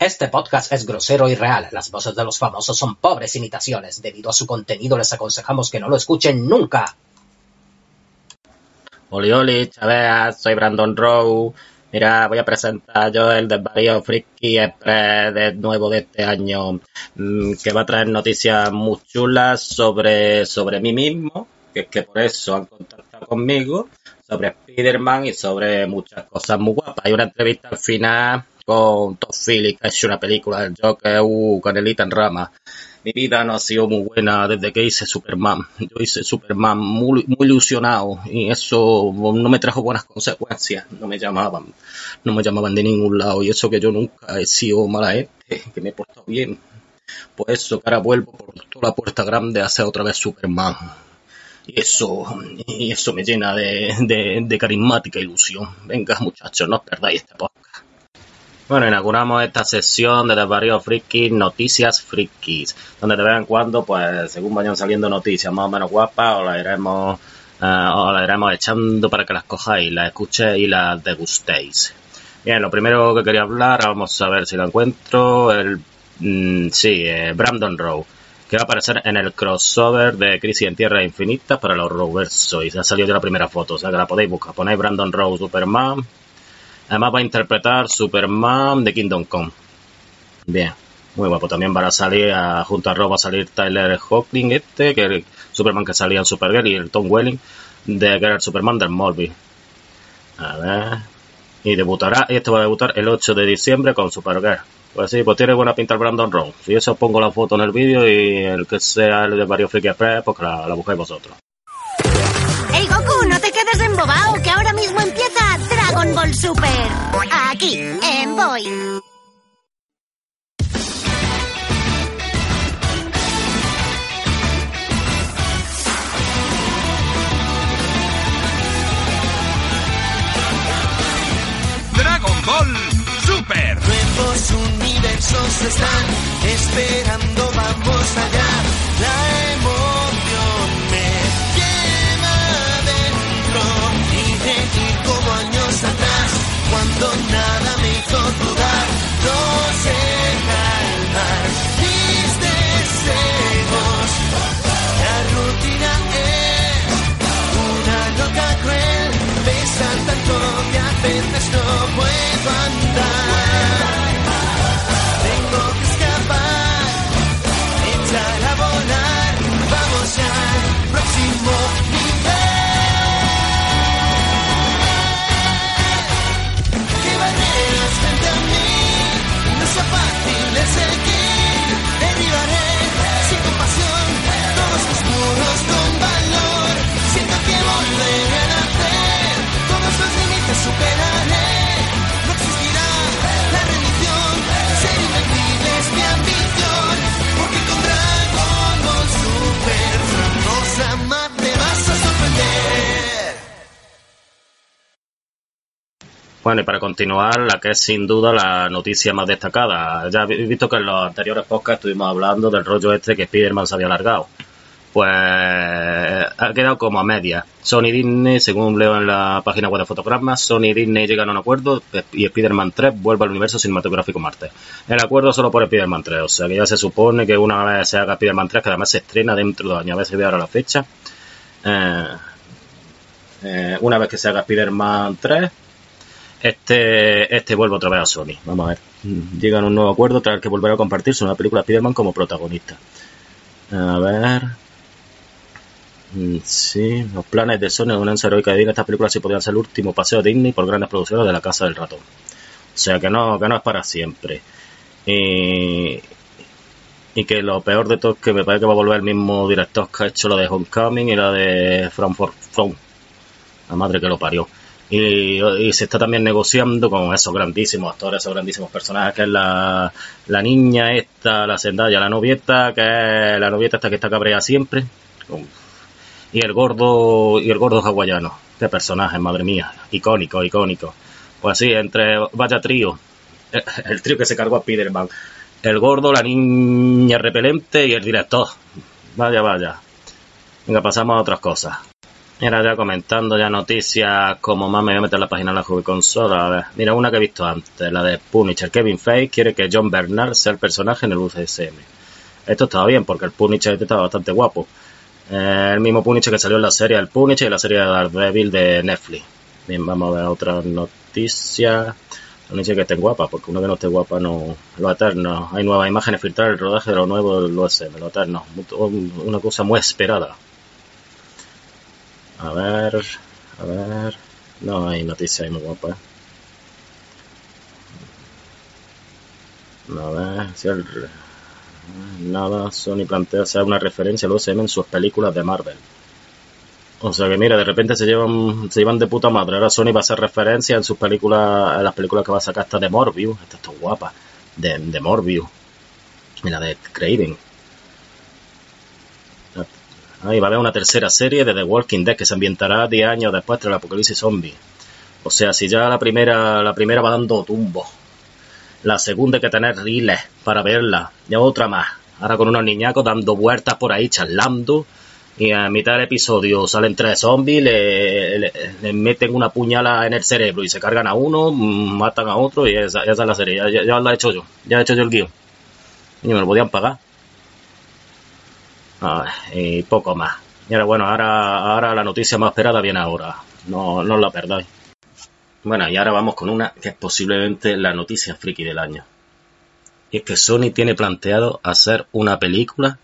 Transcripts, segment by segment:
Este podcast es grosero y real. Las voces de los famosos son pobres imitaciones. Debido a su contenido les aconsejamos que no lo escuchen nunca. Oli, oli, chavea, soy Brandon Rowe. Mira, voy a presentar yo el desvarío Friki Express de nuevo de este año, mm, que va a traer noticias muy chulas sobre, sobre mí mismo, que es que por eso han contactado conmigo, sobre Spider-Man y sobre muchas cosas muy guapas. Hay una entrevista al final con Todd Phillips, que hecho una película del Joker, uh, con el Ethan Rama. Mi vida no ha sido muy buena desde que hice Superman. Yo hice Superman muy, ilusionado y eso no me trajo buenas consecuencias. No me llamaban, no me llamaban de ningún lado y eso que yo nunca he sido mala gente, que me he portado bien. Pues eso, que ahora vuelvo por toda la puerta grande a hacer otra vez Superman. Y eso, y eso me llena de, de, de carismática ilusión. Venga, muchachos, no os perdáis este. Bueno, inauguramos esta sesión de Desvarío Frikis, Noticias Frikis, donde de vez en cuando, pues, según vayan saliendo noticias más o menos guapas, os las iremos, eh, os las iremos echando para que las cojáis, las escuchéis y las degustéis. Bien, lo primero que quería hablar, vamos a ver si lo encuentro, el, mm, sí, eh, Brandon Rowe, que va a aparecer en el crossover de Crisis en Tierra Infinita para los Roverso, y se ha salido ya la primera foto, o sea que la podéis buscar, ponéis Brandon Rowe Superman, Además va a interpretar Superman de Kingdom Come. Bien, muy guapo. También va a salir, junto a Rob va a salir Tyler Hoechlin este, que el Superman que salía en Supergirl, y el Tom Welling, de que era el Superman del Morbi. A ver. Y debutará, este va a debutar el 8 de diciembre con Supergirl. Pues sí, pues tiene buena pinta el Brandon Rowe. Si eso pongo la foto en el vídeo y el que sea el de varios Freaky Express, pues la, la buscáis vosotros. ¡Ey, Goku! ¡No te quedes embobado! Ball Super! Aquí, en Boy. Dragon Ball Super. Nuevos universos están esperando, vamos allá. Bueno, y para continuar, la que es sin duda la noticia más destacada. Ya habéis visto que en los anteriores podcasts estuvimos hablando del rollo este que Spider-Man se había alargado. Pues ha quedado como a media. Sony Disney, según leo en la página web de fotogramas, Sony Disney llegan a un acuerdo y Spider-Man 3 vuelve al universo cinematográfico Marte. El acuerdo solo por Spider-Man 3, o sea que ya se supone que una vez se haga Spider-Man 3, que además se estrena dentro de dos años, a ver si veo ahora la fecha. Eh, eh, una vez que se haga Spider-Man 3, este, este vuelve otra vez a Sony. Vamos a ver. Llegan un nuevo acuerdo tras el que volverá a compartirse una película de Spider-Man como protagonista. A ver. Mm, Sí, los planes de Sony de una heroica de Disney. Estas películas sí podrían ser el último paseo Disney por grandes producciones de la Casa del Ratón. O sea que no, que no es para siempre. Y, y que lo peor de todo es que me parece que va a volver el mismo director que ha hecho lo de Homecoming y la de Frankfurt From. La madre que lo parió. Y, se está también negociando con esos grandísimos actores, esos grandísimos personajes, que es la, la niña esta, la Zendaya, la novieta, que es la novieta esta que está cabreada siempre. Y el gordo, y el gordo hawaiano. Qué personaje, madre mía. Icónico, icónico. Pues sí, entre, vaya trío. El, el trío que se cargó a Spiderman. El gordo, la niña repelente y el director. Vaya, vaya. Venga, pasamos a otras cosas. Mira, ya comentando ya noticias, como más me voy a meter la página de la Juve Consola. A ver, mira, una que he visto antes, la de Punisher. Kevin Feige quiere que John Bernard sea el personaje en el UCSM. Esto estaba bien, porque el Punisher este estaba bastante guapo. Eh, el mismo Punisher que salió en la serie del Punisher y la serie de Daredevil de Netflix. Bien, vamos a ver otra noticia. Punisher que esté guapa, porque uno que no esté guapa no... Lo eterno. Hay nuevas imágenes filtrar el rodaje de lo nuevo del USM, lo eterno. Una cosa muy esperada. A ver, a ver. No hay noticia ahí muy guapa. A ver, si el... Nada, Sony plantea hacer una referencia al USM en sus películas de Marvel. O sea que mira, de repente se llevan, se llevan de puta madre. Ahora Sony va a hacer referencia en sus películas, en las películas que va a sacar esta de Morbius. Esta está guapa. De, Morbius. Mira, de Craven. Ahí va a haber una tercera serie de The Walking Dead que se ambientará 10 años después del apocalipsis zombie. O sea, si ya la primera, la primera va dando tumbo. La segunda hay que tener riles para verla. Y otra más. Ahora con unos niñacos dando vueltas por ahí, charlando. Y a mitad del episodio salen tres zombies, le, le, le meten una puñala en el cerebro y se cargan a uno, matan a otro y esa, esa es la serie. Ya, ya, ya la he hecho yo. Ya he hecho yo el guion. Me lo podían pagar. Ah, y poco más. Y ahora, bueno, ahora, ahora la noticia más esperada viene ahora. No, no la perdáis. Bueno, y ahora vamos con una que es posiblemente la noticia friki del año. Y es que Sony tiene planteado hacer una película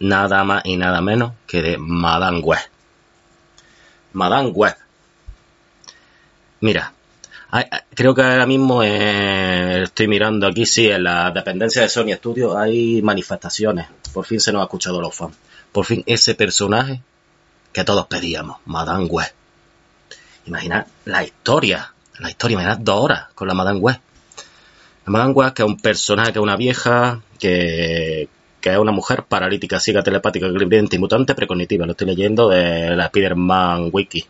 nada más y nada menos que de Madame Web. Madame Web. Mira, creo que ahora mismo eh, estoy mirando aquí, sí, en la dependencia de Sony Studios hay manifestaciones. Por fin se nos ha escuchado los fans. Por fin ese personaje que todos pedíamos, Madame Web. Imaginad la historia, la historia, imaginad dos horas con la Madame Web. La Madame Web, que es un personaje, que es una vieja, que, que es una mujer paralítica, ciega, telepática, clarividente y mutante precognitiva. Lo estoy leyendo de la Spider-Man Wiki.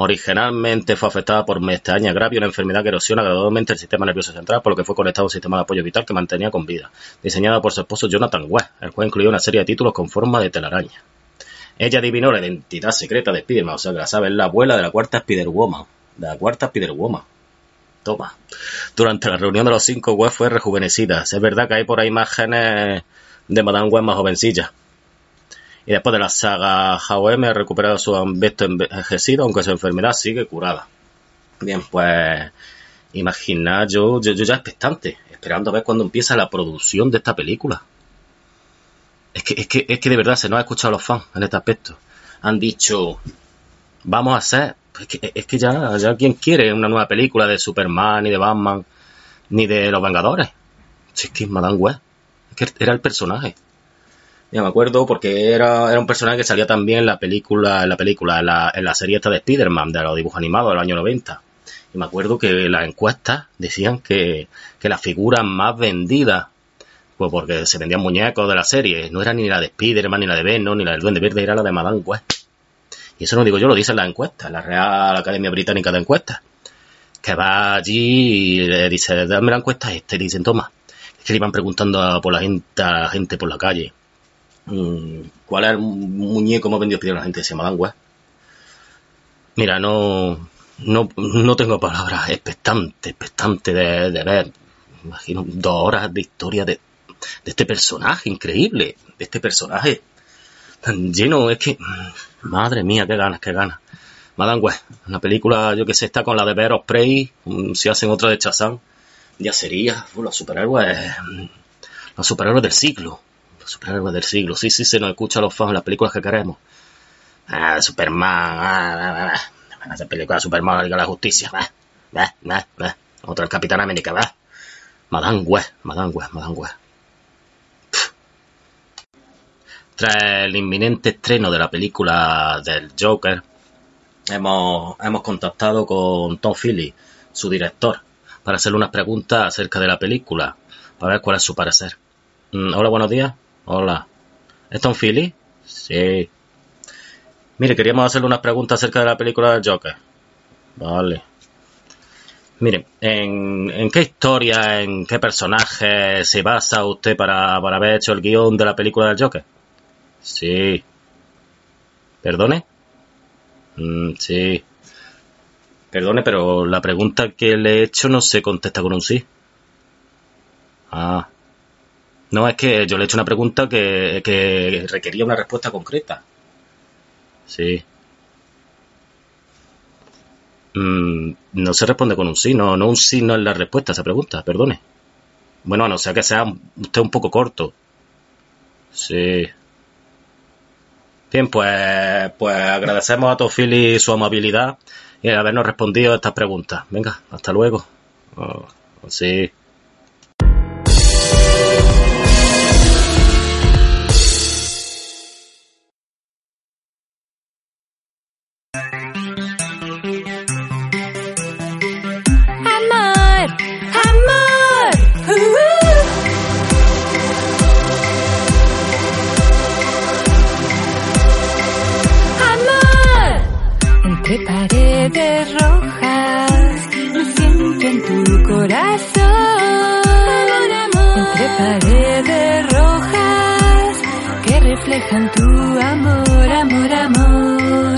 Originalmente fue afectada por mestaña grave, una enfermedad que erosiona gradualmente el sistema nervioso central, por lo que fue conectado a un sistema de apoyo vital que mantenía con vida. Diseñada por su esposo Jonathan West, el cual incluía una serie de títulos con forma de telaraña. Ella adivinó la identidad secreta de Spider-Man, o sea que la sabe, es la abuela de la cuarta Spider-Woman. De la cuarta Spider-Woman. Toma. Durante la reunión de los cinco, West fue rejuvenecida. Es verdad que hay por ahí imágenes de Madame Web más jovencilla. Y después de la saga JOM ha recuperado su aspecto envejecido, aunque su enfermedad sigue curada. Bien, pues imagina, yo, yo, yo ya expectante, esperando a ver cuándo empieza la producción de esta película. Es que, es que, es que de verdad se nos ha escuchado a los fans en este aspecto. Han dicho, vamos a hacer, es que, es que ya, ya quien quiere una nueva película de Superman, ni de Batman, ni de los Vengadores. Si es que es Madame Web, es que era el personaje. Ya me acuerdo porque era, era un personaje que salía también en la película, en la película, en la, en la serie esta de Spider-Man, de los dibujos animados del año 90. Y me acuerdo que las encuestas decían que, que la figura más vendida, pues porque se vendían muñecos de la serie, no era ni la de Spider-Man, ni la de Venom, ni la del Duende Verde, era la de Madame Web. Y eso no digo yo, lo dicen las encuestas, la Real Academia Británica de Encuestas. Que va allí y le dice, dame la encuesta este, y dicen, toma. Es que le iban preguntando a, por la gente, a la gente por la calle ¿Cuál es el muñeco más vendido por la gente? Se llama. Mira, no, no, no tengo palabras. Expectante, expectante de, de ver. Imagino dos horas de historia de, este personaje increíble. De este personaje tan lleno. Es que, madre mía, qué ganas, qué ganas. Madame Web, una película, yo que sé, está con la de Bear Prey, si hacen otra de Chazán, ya sería los superhéroes, los superhéroes del siglo superhéroes del siglo. Sí, sí, se nos escucha a los fans en las películas que queremos. Ah, Superman, ah, ah, ah. Van a hacer películas de Superman, la Liga de la Justicia, va, va, va, va. Otro el Capitán América, va. Madame Web, Madame Web, Madame Web. Tras el inminente estreno de la película del Joker, hemos, hemos contactado con Tom Philly, su director, para hacerle unas preguntas acerca de la película, para ver cuál es su parecer. Mm, hola, buenos días. Hola. ¿Es Tom Philly? Sí. Mire, queríamos hacerle unas preguntas acerca de la película del Joker. Vale. Mire, ¿en, en qué historia, en qué personaje se basa usted para, para haber hecho el guion de la película del Joker? Sí. ¿Perdone? Mm, sí. Perdone, pero la pregunta que le he hecho no se contesta con un sí. Ah. No, es que yo le he hecho una pregunta que, que requería una respuesta concreta. Sí. Mm, no se responde con un sí, no, no un sí no es la respuesta a esa pregunta, perdone. Bueno, a no ser que sea usted un poco corto. Sí. Bien, pues, pues agradecemos a Tofili su amabilidad y habernos respondido a estas preguntas. Venga, hasta luego. Oh, sí. Amor, amor. Uh-huh. Amor. Entre paredes rojas me siento en tu corazón. Entre paredes rojas que reflejan tu amor, amor, amor.